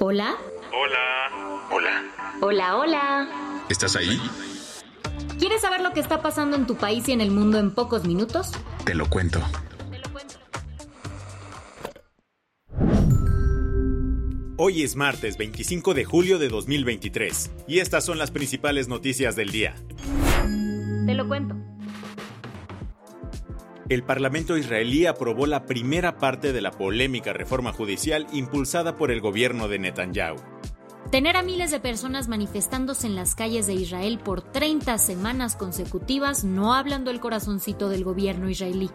Hola. Hola. Hola. Hola, hola. ¿Estás ahí? ¿Quieres saber lo que está pasando en tu país y en el mundo en pocos minutos? Te lo cuento. Hoy es martes 25 de julio de 2023 y estas son las principales noticias del día. Te lo cuento. El Parlamento israelí aprobó la primera parte de la polémica reforma judicial impulsada por el gobierno de Netanyahu. Tener a miles de personas manifestándose en las calles de Israel por 30 semanas consecutivas no hablando el corazoncito del gobierno israelí.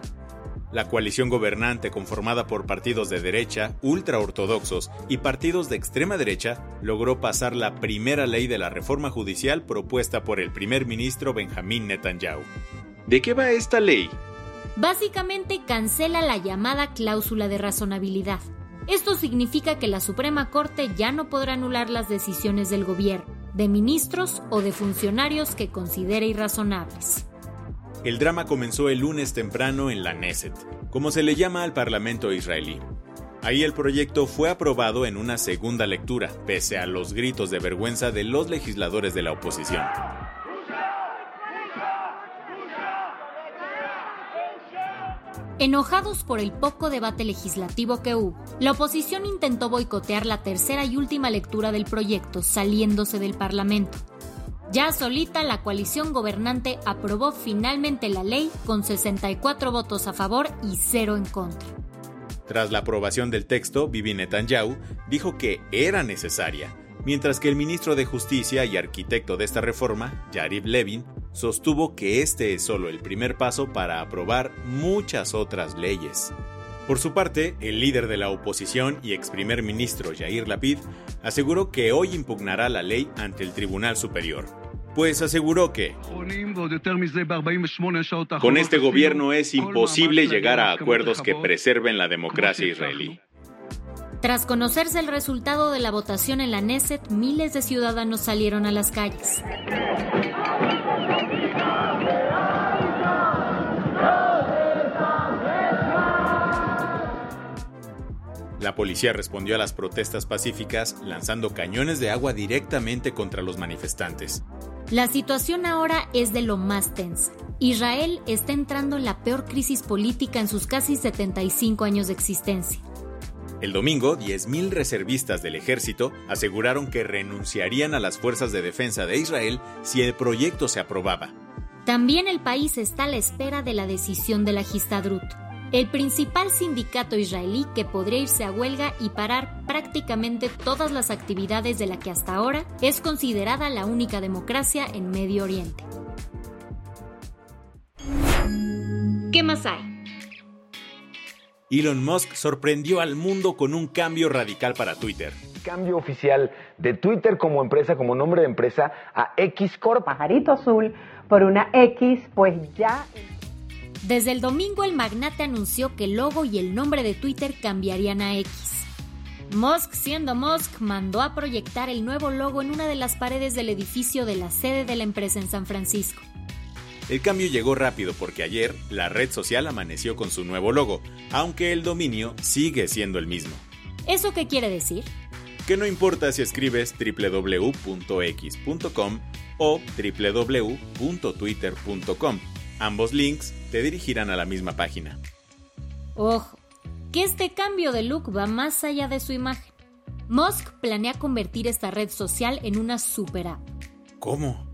La coalición gobernante conformada por partidos de derecha, ultraortodoxos y partidos de extrema derecha logró pasar la primera ley de la reforma judicial propuesta por el primer ministro Benjamín Netanyahu. ¿De qué va esta ley? Básicamente cancela la llamada cláusula de razonabilidad. Esto significa que la Suprema Corte ya no podrá anular las decisiones del gobierno, de ministros o de funcionarios que considere irrazonables. El drama comenzó el lunes temprano en la Knesset, como se le llama al Parlamento israelí. Ahí el proyecto fue aprobado en una segunda lectura, pese a los gritos de vergüenza de los legisladores de la oposición. Enojados por el poco debate legislativo que hubo, la oposición intentó boicotear la tercera y última lectura del proyecto saliéndose del Parlamento. Ya solita, la coalición gobernante aprobó finalmente la ley con 64 votos a favor y cero en contra. Tras la aprobación del texto, Bibi Netanyahu dijo que era necesaria, mientras que el ministro de Justicia y arquitecto de esta reforma, Yarib Levin, sostuvo que este es solo el primer paso para aprobar muchas otras leyes. Por su parte, el líder de la oposición y ex primer ministro Yair Lapid aseguró que hoy impugnará la ley ante el Tribunal Superior, pues aseguró que con este gobierno es imposible llegar a acuerdos que preserven la democracia israelí. Tras conocerse el resultado de la votación en la Knesset, miles de ciudadanos salieron a las calles. La policía respondió a las protestas pacíficas lanzando cañones de agua directamente contra los manifestantes. La situación ahora es de lo más tensa. Israel está entrando en la peor crisis política en sus casi 75 años de existencia. El domingo, 10.000 reservistas del ejército aseguraron que renunciarían a las fuerzas de defensa de Israel si el proyecto se aprobaba. También el país está a la espera de la decisión de la Histadrut, el principal sindicato israelí que podría irse a huelga y parar prácticamente todas las actividades de la que hasta ahora es considerada la única democracia en Medio Oriente. ¿Qué más hay? Elon Musk sorprendió al mundo con un cambio radical para Twitter. Cambio oficial de Twitter como empresa, como nombre de empresa, a X Corp. Pajarito azul por una X, pues ya... Desde el domingo el magnate anunció que el logo y el nombre de Twitter cambiarían a X. Musk, siendo Musk, mandó a proyectar el nuevo logo en una de las paredes del edificio de la sede de la empresa en San Francisco. El cambio llegó rápido porque ayer la red social amaneció con su nuevo logo, aunque el dominio sigue siendo el mismo. ¿Eso qué quiere decir? Que no importa si escribes www.x.com o www.twitter.com, ambos links te dirigirán a la misma página. Ojo, que este cambio de look va más allá de su imagen. Musk planea convertir esta red social en una super app. ¿Cómo?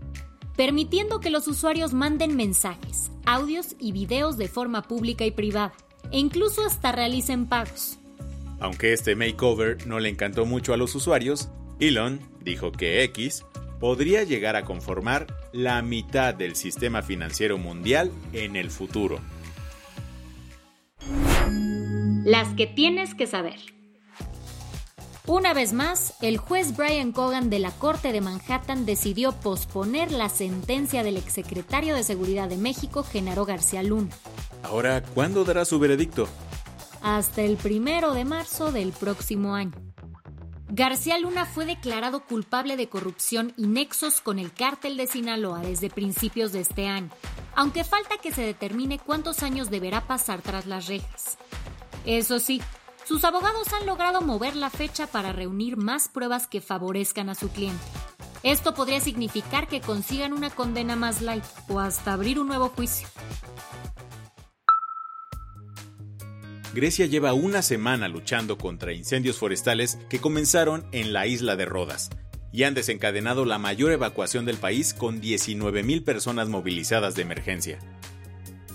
Permitiendo que los usuarios manden mensajes, audios y videos de forma pública y privada, e incluso hasta realicen pagos. Aunque este makeover no le encantó mucho a los usuarios, Elon dijo que X podría llegar a conformar la mitad del sistema financiero mundial en el futuro. Las que tienes que saber. Una vez más, el juez Brian Cogan de la Corte de Manhattan decidió posponer la sentencia del exsecretario de Seguridad de México, Genaro García Luna. Ahora, ¿cuándo dará su veredicto? Hasta el primero de marzo del próximo año. García Luna fue declarado culpable de corrupción y nexos con el cártel de Sinaloa desde principios de este año, aunque falta que se determine cuántos años deberá pasar tras las rejas. Eso sí, sus abogados han logrado mover la fecha para reunir más pruebas que favorezcan a su cliente. Esto podría significar que consigan una condena más light o hasta abrir un nuevo juicio. Grecia lleva una semana luchando contra incendios forestales que comenzaron en la isla de Rodas y han desencadenado la mayor evacuación del país con 19.000 personas movilizadas de emergencia.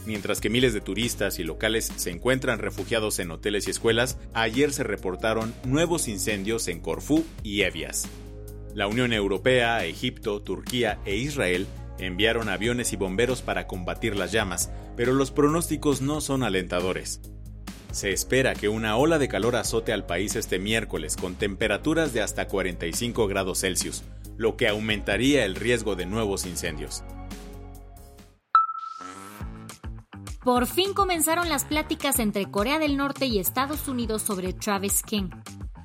Mientras que miles de turistas y locales se encuentran refugiados en hoteles y escuelas, ayer se reportaron nuevos incendios en Corfú y Evias. La Unión Europea, Egipto, Turquía e Israel enviaron aviones y bomberos para combatir las llamas, pero los pronósticos no son alentadores. Se espera que una ola de calor azote al país este miércoles con temperaturas de hasta 45 grados Celsius, lo que aumentaría el riesgo de nuevos incendios. Por fin comenzaron las pláticas entre Corea del Norte y Estados Unidos sobre Travis King.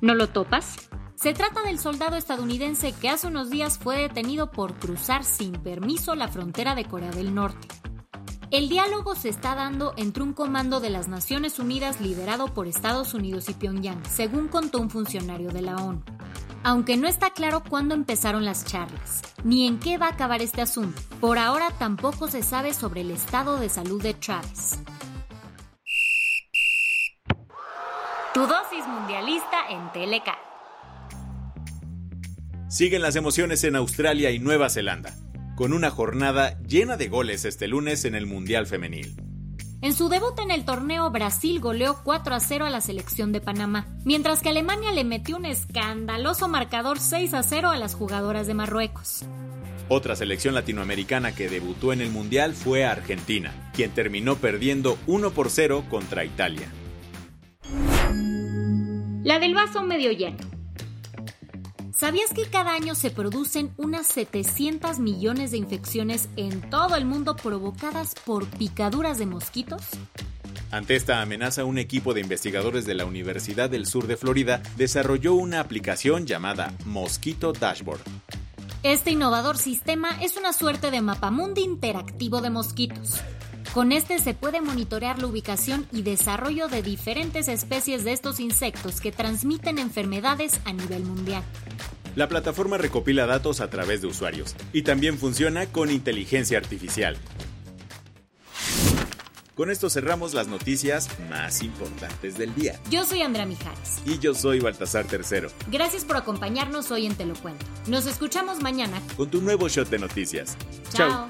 ¿No lo topas? Se trata del soldado estadounidense que hace unos días fue detenido por cruzar sin permiso la frontera de Corea del Norte. El diálogo se está dando entre un comando de las Naciones Unidas liderado por Estados Unidos y Pyongyang, según contó un funcionario de la ONU aunque no está claro cuándo empezaron las charlas, ni en qué va a acabar este asunto. Por ahora tampoco se sabe sobre el estado de salud de Travis. Tu dosis mundialista en Teleca. Siguen las emociones en Australia y Nueva Zelanda, con una jornada llena de goles este lunes en el Mundial Femenil. En su debut en el torneo, Brasil goleó 4 a 0 a la selección de Panamá, mientras que Alemania le metió un escandaloso marcador 6 a 0 a las jugadoras de Marruecos. Otra selección latinoamericana que debutó en el Mundial fue Argentina, quien terminó perdiendo 1 por 0 contra Italia. La del vaso medio lleno. ¿Sabías que cada año se producen unas 700 millones de infecciones en todo el mundo provocadas por picaduras de mosquitos? Ante esta amenaza, un equipo de investigadores de la Universidad del Sur de Florida desarrolló una aplicación llamada Mosquito Dashboard. Este innovador sistema es una suerte de mapamundi interactivo de mosquitos. Con este se puede monitorear la ubicación y desarrollo de diferentes especies de estos insectos que transmiten enfermedades a nivel mundial. La plataforma recopila datos a través de usuarios y también funciona con inteligencia artificial. Con esto cerramos las noticias más importantes del día. Yo soy Andrea Mijares. Y yo soy Baltasar Tercero. Gracias por acompañarnos hoy en Te lo Cuento. Nos escuchamos mañana con tu nuevo shot de noticias. Chao.